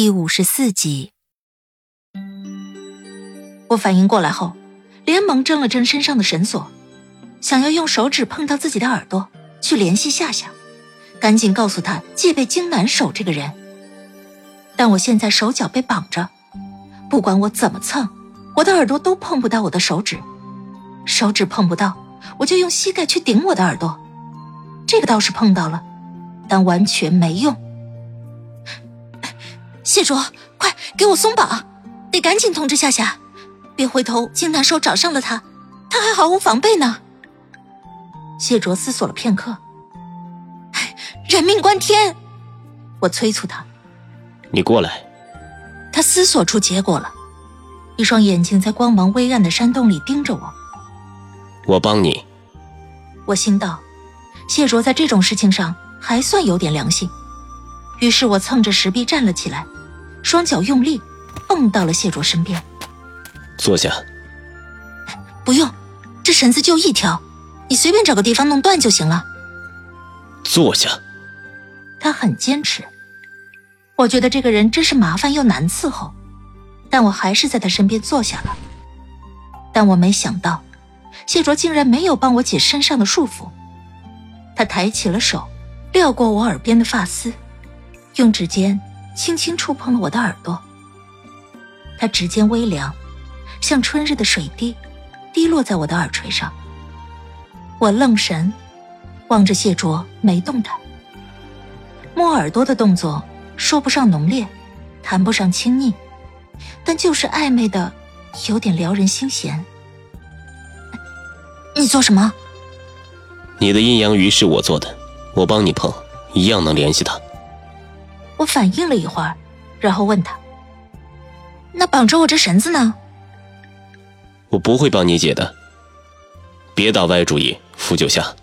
第五十四集，我反应过来后，连忙挣了挣身上的绳索，想要用手指碰到自己的耳朵去联系夏夏，赶紧告诉他戒备荆南守这个人。但我现在手脚被绑着，不管我怎么蹭，我的耳朵都碰不到我的手指，手指碰不到，我就用膝盖去顶我的耳朵，这个倒是碰到了，但完全没用。谢卓，快给我松绑！得赶紧通知夏夏，别回头金大寿找上了他，他还毫无防备呢。谢卓思索了片刻，人命关天，我催促他：“你过来。”他思索出结果了，一双眼睛在光芒微暗的山洞里盯着我。我帮你。我心道，谢卓在这种事情上还算有点良心，于是我蹭着石壁站了起来。双脚用力，蹦到了谢卓身边。坐下。不用，这绳子就一条，你随便找个地方弄断就行了。坐下。他很坚持。我觉得这个人真是麻烦又难伺候，但我还是在他身边坐下了。但我没想到，谢卓竟然没有帮我解身上的束缚。他抬起了手，撩过我耳边的发丝，用指尖。轻轻触碰了我的耳朵，他指尖微凉，像春日的水滴，滴落在我的耳垂上。我愣神，望着谢卓，没动弹。摸耳朵的动作说不上浓烈，谈不上亲昵，但就是暧昧的，有点撩人心弦。你做什么？你的阴阳鱼是我做的，我帮你碰，一样能联系他。我反应了一会儿，然后问他：“那绑着我这绳子呢？”我不会帮你解的。别打歪主意，傅九下。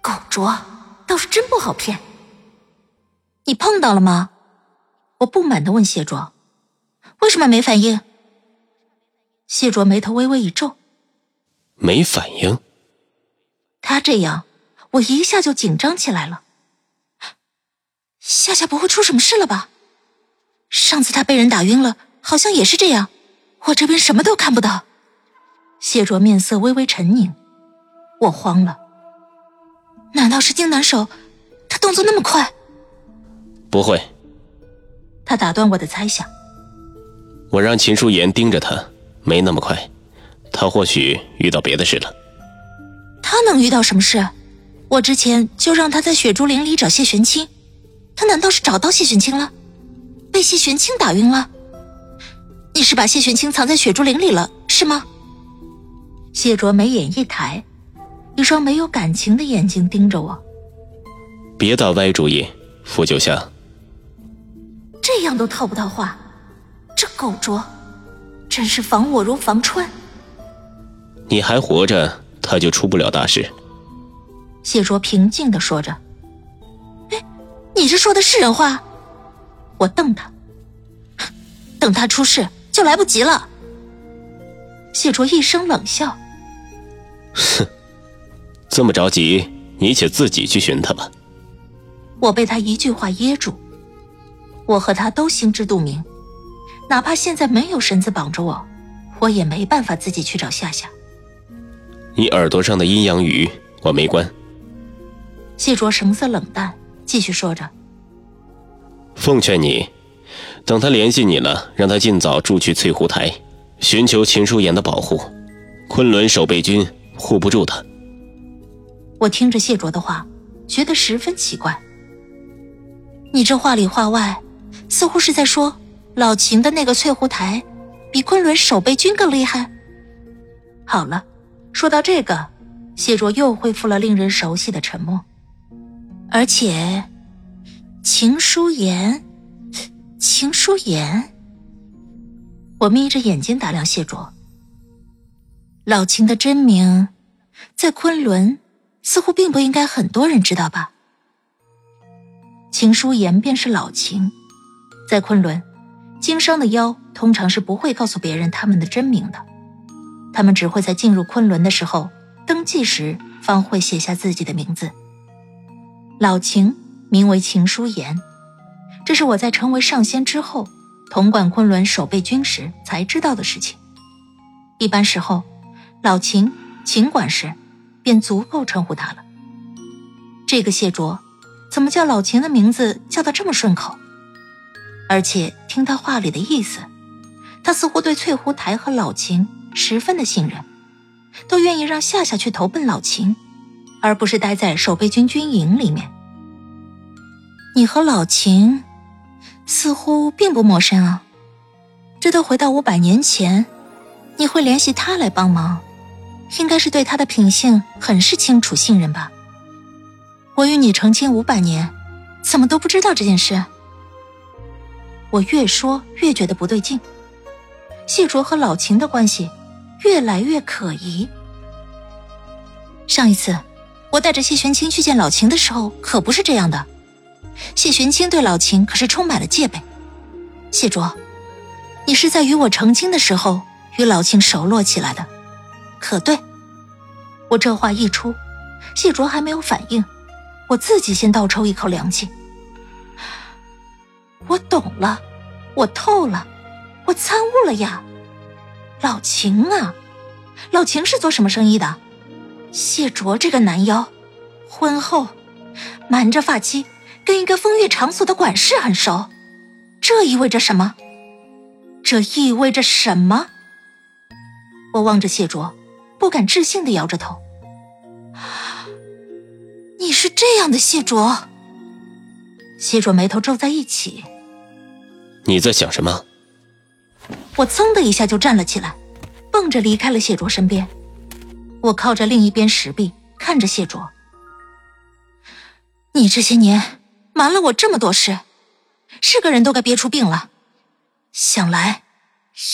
狗卓，倒是真不好骗。你碰到了吗？我不满的问谢卓：“为什么没反应？”谢卓眉头微微一皱：“没反应。”他这样，我一下就紧张起来了。夏夏不会出什么事了吧？上次他被人打晕了，好像也是这样。我这边什么都看不到。谢卓面色微微沉凝，我慌了。难道是金南手？他动作那么快？不会。他打断我的猜想。我让秦书言盯着他，没那么快。他或许遇到别的事了。他能遇到什么事？我之前就让他在雪竹林里找谢玄清。他难道是找到谢玄清了，被谢玄清打晕了？你是把谢玄清藏在雪竹林里了，是吗？谢卓眉眼一抬，一双没有感情的眼睛盯着我。别打歪主意，傅九香。这样都套不到话，这狗卓，真是防我如防川。你还活着，他就出不了大事。谢卓平静的说着。你这说的是人话？我瞪他，等他出事就来不及了。谢卓一声冷笑：“哼，这么着急，你且自己去寻他吧。”我被他一句话噎住。我和他都心知肚明，哪怕现在没有绳子绑着我，我也没办法自己去找夏夏。你耳朵上的阴阳鱼我没关。谢卓神色冷淡。继续说着，奉劝你，等他联系你了，让他尽早住去翠湖台，寻求秦书言的保护。昆仑守备军护不住他。我听着谢卓的话，觉得十分奇怪。你这话里话外，似乎是在说老秦的那个翠湖台，比昆仑守备军更厉害。好了，说到这个，谢卓又恢复了令人熟悉的沉默。而且，秦书言，秦书言。我眯着眼睛打量谢卓。老秦的真名，在昆仑似乎并不应该很多人知道吧？秦书言便是老秦，在昆仑，经商的妖通常是不会告诉别人他们的真名的，他们只会在进入昆仑的时候登记时方会写下自己的名字。老秦名为秦书言，这是我在成为上仙之后。统管昆仑守备军时才知道的事情。一般时候，老秦、秦管事便足够称呼他了。这个谢卓，怎么叫老秦的名字叫得这么顺口？而且听他话里的意思，他似乎对翠湖台和老秦十分的信任，都愿意让夏夏去投奔老秦，而不是待在守备军军营里面。你和老秦。似乎并不陌生啊，这都回到五百年前，你会联系他来帮忙，应该是对他的品性很是清楚信任吧？我与你成亲五百年，怎么都不知道这件事？我越说越觉得不对劲，谢卓和老秦的关系越来越可疑。上一次我带着谢玄清去见老秦的时候，可不是这样的。谢玄清对老秦可是充满了戒备。谢卓，你是在与我成亲的时候与老秦熟络起来的，可对？我这话一出，谢卓还没有反应，我自己先倒抽一口凉气。我懂了，我透了，我参悟了呀！老秦啊，老秦是做什么生意的？谢卓这个男妖，婚后瞒着发妻。跟一个风月场所的管事很熟，这意味着什么？这意味着什么？我望着谢卓，不敢置信的摇着头。你是这样的谢卓？谢卓眉头皱在一起。你在想什么？我噌的一下就站了起来，蹦着离开了谢卓身边。我靠着另一边石壁，看着谢卓。你这些年。瞒了我这么多事，是个人都该憋出病了。想来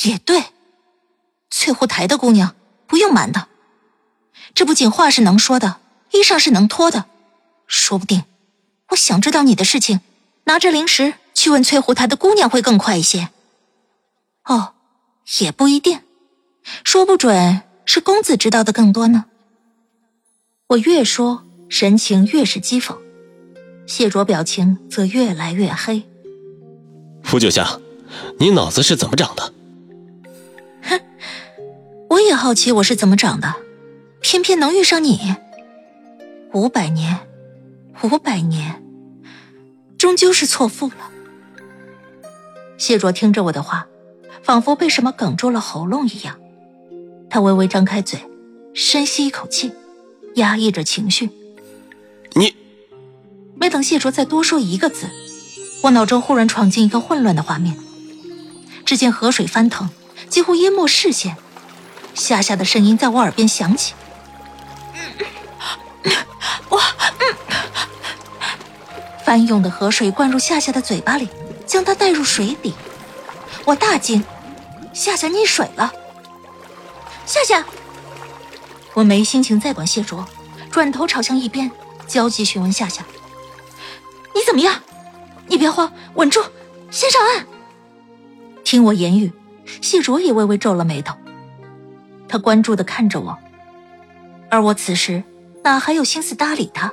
也对，翠湖台的姑娘不用瞒的，这不仅话是能说的，衣裳是能脱的。说不定，我想知道你的事情，拿着灵石去问翠湖台的姑娘会更快一些。哦，也不一定，说不准是公子知道的更多呢。我越说，神情越是讥讽。谢卓表情则越来越黑。傅九香，你脑子是怎么长的？哼，我也好奇我是怎么长的，偏偏能遇上你。五百年，五百年，终究是错付了。谢卓听着我的话，仿佛被什么哽住了喉咙一样，他微微张开嘴，深吸一口气，压抑着情绪。你。没等谢卓再多说一个字，我脑中忽然闯进一个混乱的画面。只见河水翻腾，几乎淹没视线。夏夏的声音在我耳边响起：“我……”翻涌的河水灌入夏夏的嘴巴里，将她带入水底。我大惊：“夏夏溺水了！”夏夏，我没心情再管谢卓，转头朝向一边，焦急询问夏夏。你怎么样？你别慌，稳住，先上岸。听我言语，谢卓也微微皱了眉头，他关注的看着我，而我此时哪还有心思搭理他？